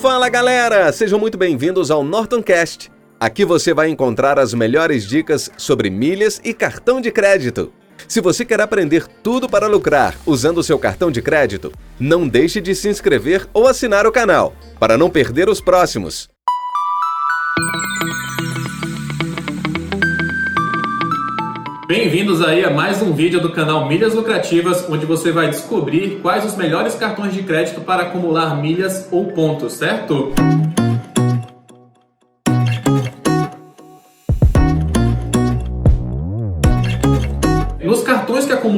Fala galera, sejam muito bem-vindos ao NortonCast. Aqui você vai encontrar as melhores dicas sobre milhas e cartão de crédito. Se você quer aprender tudo para lucrar usando seu cartão de crédito, não deixe de se inscrever ou assinar o canal para não perder os próximos. Bem-vindos aí a mais um vídeo do canal Milhas Lucrativas, onde você vai descobrir quais os melhores cartões de crédito para acumular milhas ou pontos, certo?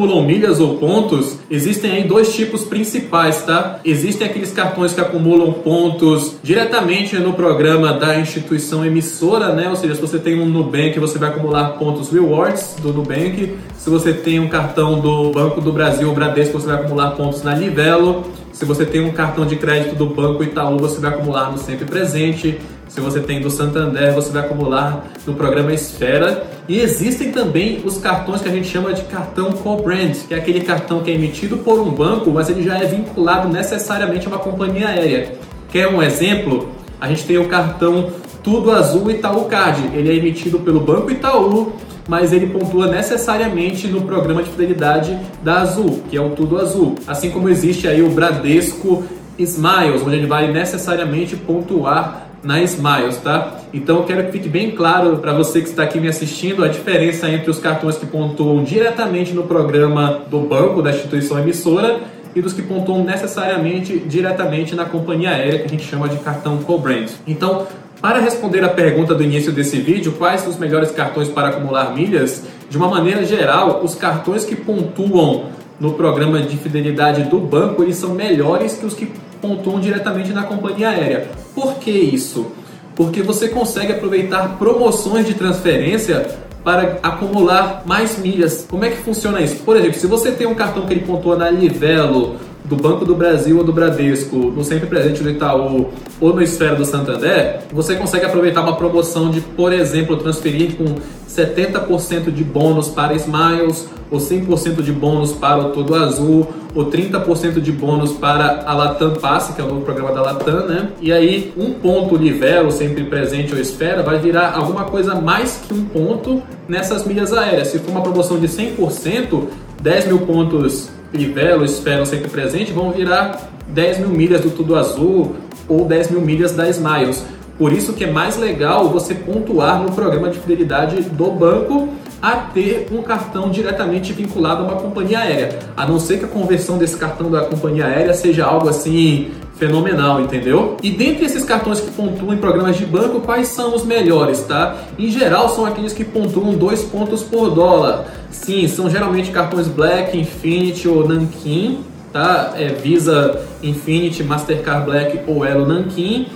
Acumulam milhas ou pontos, existem aí dois tipos principais, tá? Existem aqueles cartões que acumulam pontos diretamente no programa da instituição emissora, né? Ou seja, se você tem um Nubank, você vai acumular pontos rewards do Nubank. Se você tem um cartão do Banco do Brasil, o Bradesco, você vai acumular pontos na Livelo. Se você tem um cartão de crédito do Banco Itaú, você vai acumular no Sempre Presente. Se você tem do Santander, você vai acumular no programa Esfera. E existem também os cartões que a gente chama de cartão co-brand, que é aquele cartão que é emitido por um banco, mas ele já é vinculado necessariamente a uma companhia aérea. Quer um exemplo? A gente tem o cartão Tudo Azul Itaú Card. Ele é emitido pelo Banco Itaú, mas ele pontua necessariamente no programa de fidelidade da Azul, que é o Tudo Azul. Assim como existe aí o Bradesco Smiles, onde ele vai necessariamente pontuar na Smiles, tá? Então eu quero que fique bem claro para você que está aqui me assistindo a diferença entre os cartões que pontuam diretamente no programa do banco, da instituição emissora, e dos que pontuam necessariamente diretamente na companhia aérea, que a gente chama de cartão co-brand. Então, para responder a pergunta do início desse vídeo, quais os melhores cartões para acumular milhas? De uma maneira geral, os cartões que pontuam no programa de fidelidade do banco, eles são melhores que os que pontuam diretamente na companhia aérea. Por que isso? Porque você consegue aproveitar promoções de transferência para acumular mais milhas. Como é que funciona isso? Por exemplo, se você tem um cartão que ele pontua na Livelo, do Banco do Brasil ou do Bradesco, no Sempre Presente do Itaú ou no Esfera do Santander, você consegue aproveitar uma promoção de, por exemplo, transferir com 70% de bônus para Smiles, ou 100% de bônus para o Todo Azul, ou 30% de bônus para a Latam Passe, que é o novo programa da Latam, né? E aí, um ponto Livelo, sempre presente ou esfera, vai virar alguma coisa mais que um ponto nessas milhas aéreas. Se for uma promoção de 100%, 10 mil pontos Livelo, esfera ou sempre presente, vão virar 10 mil milhas do Tudo Azul ou 10 mil milhas da Smiles. Por isso que é mais legal você pontuar no programa de fidelidade do banco a ter um cartão diretamente vinculado a uma companhia aérea. A não ser que a conversão desse cartão da companhia aérea seja algo assim fenomenal, entendeu? E dentre esses cartões que pontuam em programas de banco, quais são os melhores, tá? Em geral, são aqueles que pontuam dois pontos por dólar. Sim, são geralmente cartões Black, Infinity ou Nankin, tá? É Visa Infinity, Mastercard Black ou Elo Nankin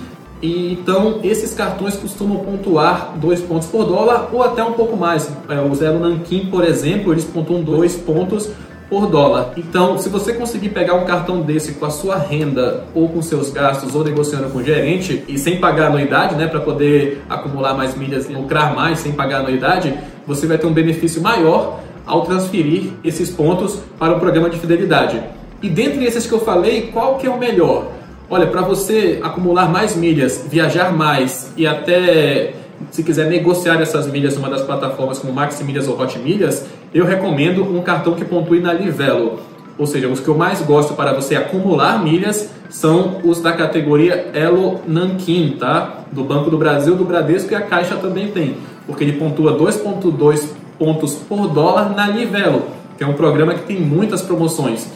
e, então, esses cartões costumam pontuar dois pontos por dólar ou até um pouco mais. É, o Zero Nankin, por exemplo, eles pontuam dois pontos por dólar. Então, se você conseguir pegar um cartão desse com a sua renda ou com seus gastos ou negociando com o gerente e sem pagar anuidade, né, para poder acumular mais milhas e lucrar mais sem pagar anuidade, você vai ter um benefício maior ao transferir esses pontos para o programa de fidelidade. E dentre esses que eu falei, qual que é o melhor? Olha, para você acumular mais milhas, viajar mais e até se quiser negociar essas milhas numa das plataformas como Maxi Milhas ou Hot Milhas, eu recomendo um cartão que pontue na Livelo. Ou seja, os que eu mais gosto para você acumular milhas são os da categoria Elo Nankin, tá? Do Banco do Brasil, do Bradesco e a Caixa também tem, porque ele pontua 2.2 pontos por dólar na Livelo, que é um programa que tem muitas promoções.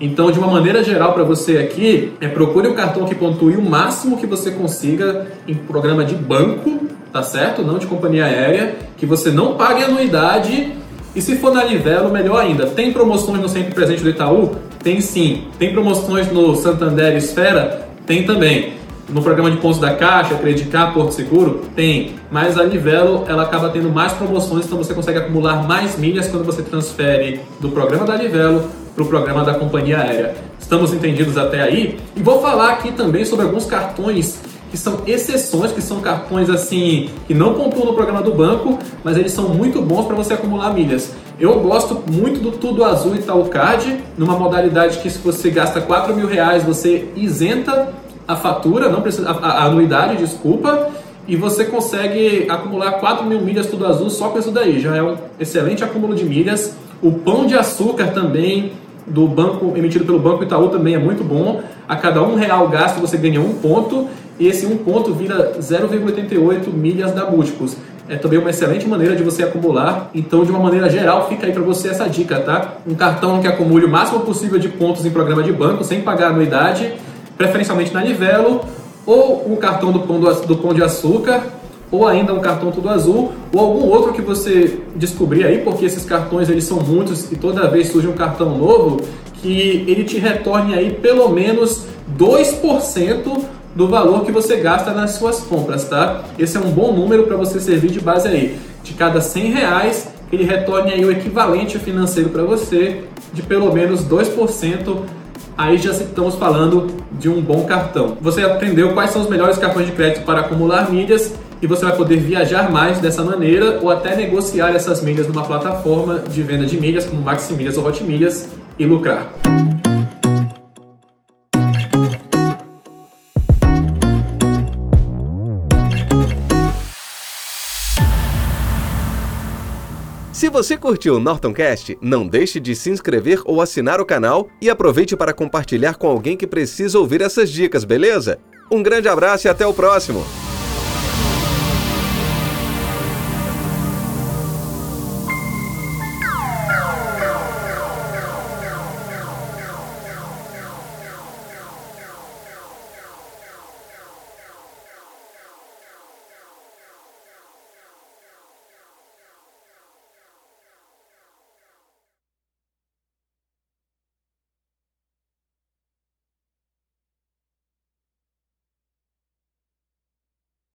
Então, de uma maneira geral para você aqui, é procure um cartão que pontue o máximo que você consiga em programa de banco, tá certo? Não de companhia aérea, que você não pague anuidade. E se for na Livelo, melhor ainda. Tem promoções no Sempre Presente do Itaú? Tem sim. Tem promoções no Santander Esfera? Tem também. No programa de pontos da Caixa, Credicar, Porto Seguro? Tem. Mas a Livelo, ela acaba tendo mais promoções, então você consegue acumular mais milhas quando você transfere do programa da Livelo para o programa da companhia aérea. Estamos entendidos até aí? E vou falar aqui também sobre alguns cartões que são exceções, que são cartões assim que não pontuam no programa do banco, mas eles são muito bons para você acumular milhas. Eu gosto muito do Tudo Azul Itaú Card, numa modalidade que se você gasta 4 mil reais, você isenta a fatura, não precisa a, a anuidade, desculpa, e você consegue acumular 4 mil milhas tudo azul só com isso daí. Já é um excelente acúmulo de milhas. O pão de açúcar também do banco emitido pelo Banco Itaú também é muito bom. A cada um real gasto você ganha um ponto e esse um ponto vira 0,88 milhas da Múltiplos. É também uma excelente maneira de você acumular. Então, de uma maneira geral, fica aí para você essa dica, tá? Um cartão que acumule o máximo possível de pontos em programa de banco sem pagar anuidade, preferencialmente na Nivelo, ou um cartão do pão, do, do pão de açúcar, ou ainda um cartão tudo azul, ou algum outro que você descobrir aí, porque esses cartões eles são muitos e toda vez surge um cartão novo, que ele te retorne aí pelo menos 2% do valor que você gasta nas suas compras, tá? Esse é um bom número para você servir de base aí. De cada 100 reais, ele retorne aí o equivalente financeiro para você de pelo menos 2%. Aí já estamos falando de um bom cartão. Você aprendeu quais são os melhores cartões de crédito para acumular milhas e você vai poder viajar mais dessa maneira ou até negociar essas milhas numa plataforma de venda de milhas como Maximilhas ou Hotmilhas e lucrar. Se você curtiu o NortonCast, não deixe de se inscrever ou assinar o canal e aproveite para compartilhar com alguém que precisa ouvir essas dicas, beleza? Um grande abraço e até o próximo!